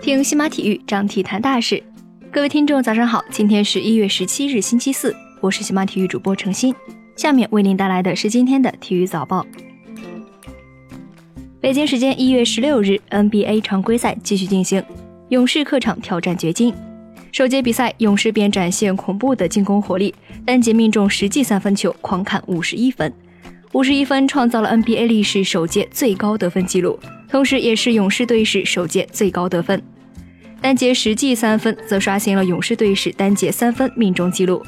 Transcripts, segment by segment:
听西马体育，张体谈大事。各位听众，早上好，今天是一月十七日，星期四，我是西马体育主播程鑫。下面为您带来的是今天的体育早报。北京时间一月十六日，NBA 常规赛继续进行，勇士客场挑战掘金。首节比赛，勇士便展现恐怖的进攻火力，单节命中实际三分球狂砍五十一分，五十一分创造了 NBA 历史首届最高得分纪录，同时也是勇士队史首届最高得分。单节实际三分则刷新了勇士队史单节三分命中纪录。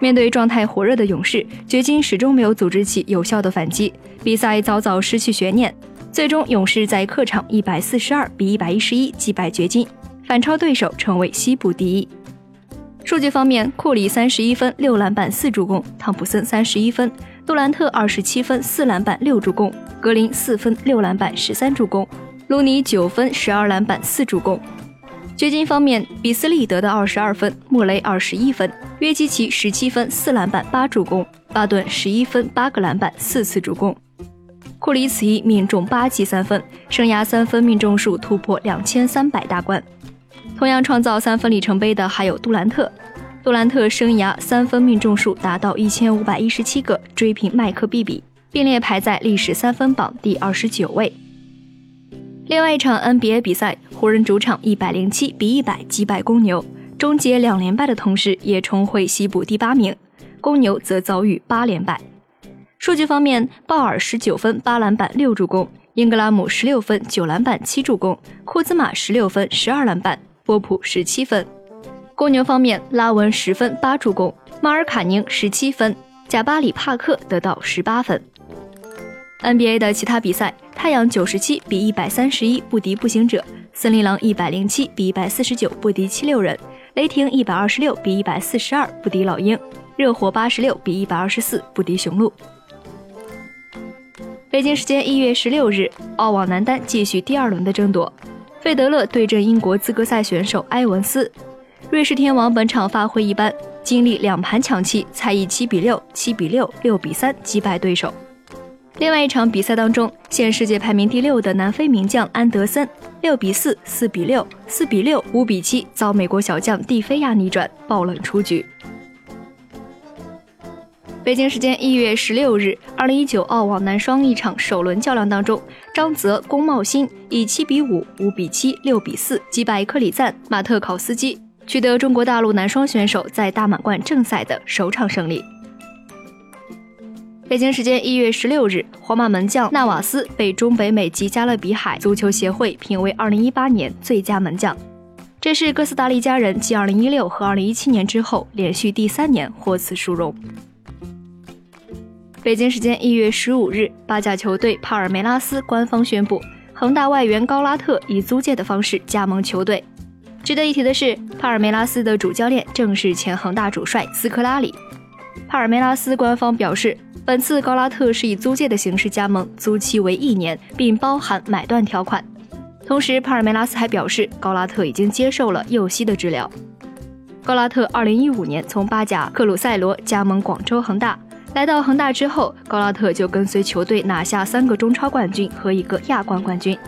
面对状态火热的勇士，掘金始终没有组织起有效的反击，比赛早早失去悬念。最终，勇士在客场一百四十二比一百一十一击败掘金，反超对手，成为西部第一。数据方面，库里三十一分、六篮板、四助攻；汤普森三十一分，杜兰特二十七分、四篮板、六助攻；格林四分、六篮板、十三助攻；卢尼九分、十二篮板、四助攻。掘金方面，比斯利得到二十二分，莫雷二十一分，约基奇十七分，四篮板八助攻，巴顿十一分，八个篮板，四次助攻。库里此役命中八记三分，生涯三分命中数突破两千三百大关。同样创造三分里程碑的还有杜兰特，杜兰特生涯三分命中数达到一千五百一十七个，追平麦克毕比，并列排在历史三分榜第二十九位。另外一场 NBA 比赛，湖人主场一百零七比一百击败公牛，终结两连败的同时，也重回西部第八名。公牛则遭遇八连败。数据方面，鲍尔十九分、八篮板、六助攻；英格拉姆十六分、九篮板、七助攻；库兹马十六分、十二篮板；波普十七分。公牛方面，拉文十分、八助攻；马尔卡宁十七分；贾巴里帕克得到十八分。NBA 的其他比赛。太阳九十七比一百三十一不敌步行者，森林狼一百零七比一百四十九不敌七六人，雷霆一百二十六比一百四十二不敌老鹰，热火八十六比一百二十四不敌雄鹿。北京时间一月十六日，澳网男单继续第二轮的争夺，费德勒对阵英国资格赛选手埃文斯，瑞士天王本场发挥一般，经历两盘抢七，才以七比六、七比六、六比三击败对手。另外一场比赛当中，现世界排名第六的南非名将安德森，六比四、四比六、四比六、五比七遭美国小将蒂菲亚逆转，爆冷出局。北京时间一月十六日，二零一九澳网男双一场首轮较量当中，张泽龚茂新以七比五、五比七、六比四击败克里赞马特考斯基，取得中国大陆男双选手在大满贯正赛的首场胜利。北京时间一月十六日，皇马门将纳瓦斯被中北美及加勒比海足球协会评为二零一八年最佳门将，这是哥斯达黎加人继二零一六和二零一七年之后连续第三年获此殊荣。北京时间一月十五日，巴甲球队帕尔梅拉斯官方宣布，恒大外援高拉特以租借的方式加盟球队。值得一提的是，帕尔梅拉斯的主教练正是前恒大主帅斯科拉里。帕尔梅拉斯官方表示。本次高拉特是以租借的形式加盟，租期为一年，并包含买断条款。同时，帕尔梅拉斯还表示，高拉特已经接受了右膝的治疗。高拉特2015年从巴甲克鲁塞罗加盟广州恒大，来到恒大之后，高拉特就跟随球队拿下三个中超冠军和一个亚冠冠军。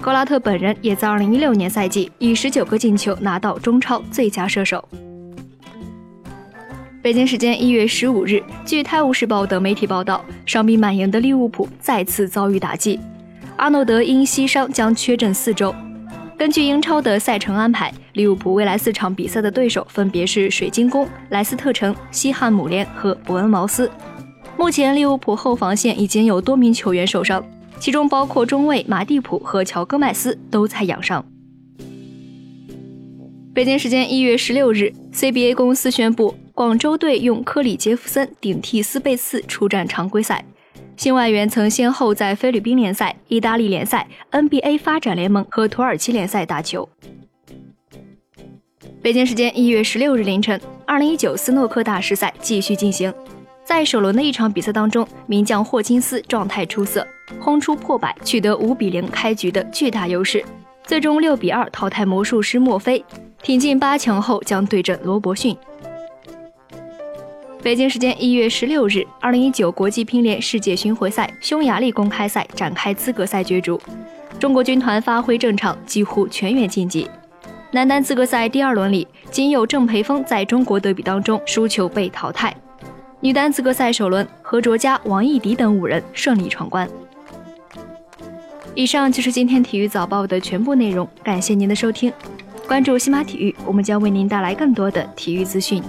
高拉特本人也在2016年赛季以19个进球拿到中超最佳射手。北京时间一月十五日，据《泰晤士报》等媒体报道，伤病满营的利物浦再次遭遇打击。阿诺德因膝伤将缺阵四周。根据英超的赛程安排，利物浦未来四场比赛的对手分别是水晶宫、莱斯特城、西汉姆联和伯恩茅斯。目前，利物浦后防线已经有多名球员受伤，其中包括中卫马蒂普和乔戈麦斯都在养伤。北京时间一月十六日，CBA 公司宣布。广州队用科里杰弗森顶替斯贝茨出战常规赛。新外援曾先后在菲律宾联赛、意大利联赛、NBA 发展联盟和土耳其联赛打球。北京时间一月十六日凌晨，二零一九斯诺克大师赛继续进行。在首轮的一场比赛当中，名将霍金斯状态出色，轰出破百，取得五比零开局的巨大优势，最终六比二淘汰魔术师墨菲，挺进八强后将对阵罗伯逊。北京时间一月十六日，二零一九国际乒联世界巡回赛匈牙利公开赛展开资格赛角逐，中国军团发挥正常，几乎全员晋级。男单资格赛第二轮里，仅有郑培峰在中国德比当中输球被淘汰。女单资格赛首轮，何卓佳、王艺迪等五人顺利闯关。以上就是今天体育早报的全部内容，感谢您的收听。关注西马体育，我们将为您带来更多的体育资讯。